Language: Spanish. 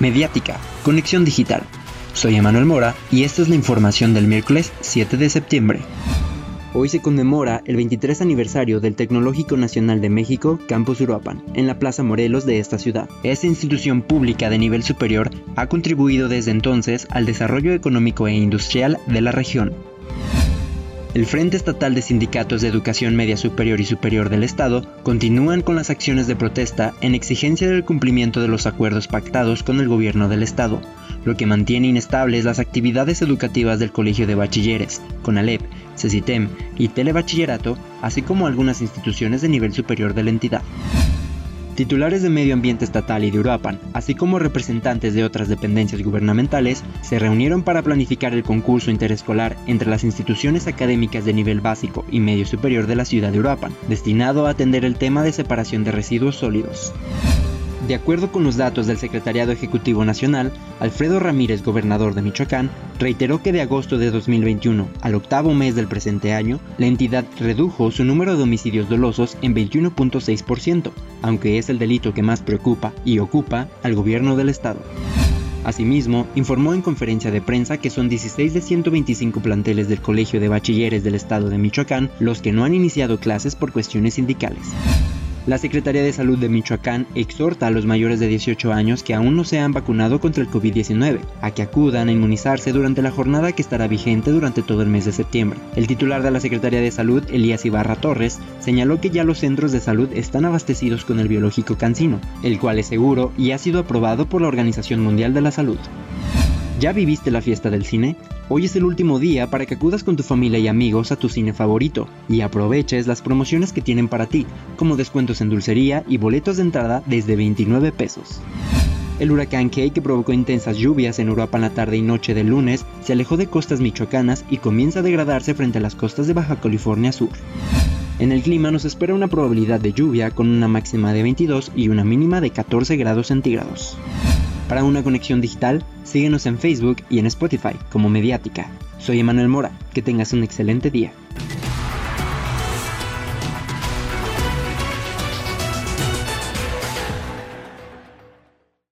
Mediática, Conexión Digital. Soy Emanuel Mora y esta es la información del miércoles 7 de septiembre. Hoy se conmemora el 23 aniversario del Tecnológico Nacional de México, Campus Uruapan, en la Plaza Morelos de esta ciudad. Esta institución pública de nivel superior ha contribuido desde entonces al desarrollo económico e industrial de la región. El Frente Estatal de Sindicatos de Educación Media Superior y Superior del Estado continúan con las acciones de protesta en exigencia del cumplimiento de los acuerdos pactados con el gobierno del Estado, lo que mantiene inestables las actividades educativas del Colegio de Bachilleres, CONALEP, CECITEM y Telebachillerato, así como algunas instituciones de nivel superior de la entidad. Titulares de Medio Ambiente Estatal y de Uruapan, así como representantes de otras dependencias gubernamentales, se reunieron para planificar el concurso interescolar entre las instituciones académicas de nivel básico y medio superior de la ciudad de Uruapan, destinado a atender el tema de separación de residuos sólidos. De acuerdo con los datos del Secretariado Ejecutivo Nacional, Alfredo Ramírez, gobernador de Michoacán, reiteró que de agosto de 2021 al octavo mes del presente año, la entidad redujo su número de homicidios dolosos en 21.6%, aunque es el delito que más preocupa y ocupa al gobierno del estado. Asimismo, informó en conferencia de prensa que son 16 de 125 planteles del Colegio de Bachilleres del Estado de Michoacán los que no han iniciado clases por cuestiones sindicales. La Secretaría de Salud de Michoacán exhorta a los mayores de 18 años que aún no se han vacunado contra el COVID-19 a que acudan a inmunizarse durante la jornada que estará vigente durante todo el mes de septiembre. El titular de la Secretaría de Salud, Elías Ibarra Torres, señaló que ya los centros de salud están abastecidos con el biológico cancino, el cual es seguro y ha sido aprobado por la Organización Mundial de la Salud. ¿Ya viviste la fiesta del cine? Hoy es el último día para que acudas con tu familia y amigos a tu cine favorito y aproveches las promociones que tienen para ti, como descuentos en dulcería y boletos de entrada desde 29 pesos. El huracán Kay, que provocó intensas lluvias en Europa en la tarde y noche del lunes, se alejó de costas michoacanas y comienza a degradarse frente a las costas de Baja California Sur. En el clima nos espera una probabilidad de lluvia con una máxima de 22 y una mínima de 14 grados centígrados. Para una conexión digital, síguenos en Facebook y en Spotify como Mediática. Soy Emanuel Mora, que tengas un excelente día.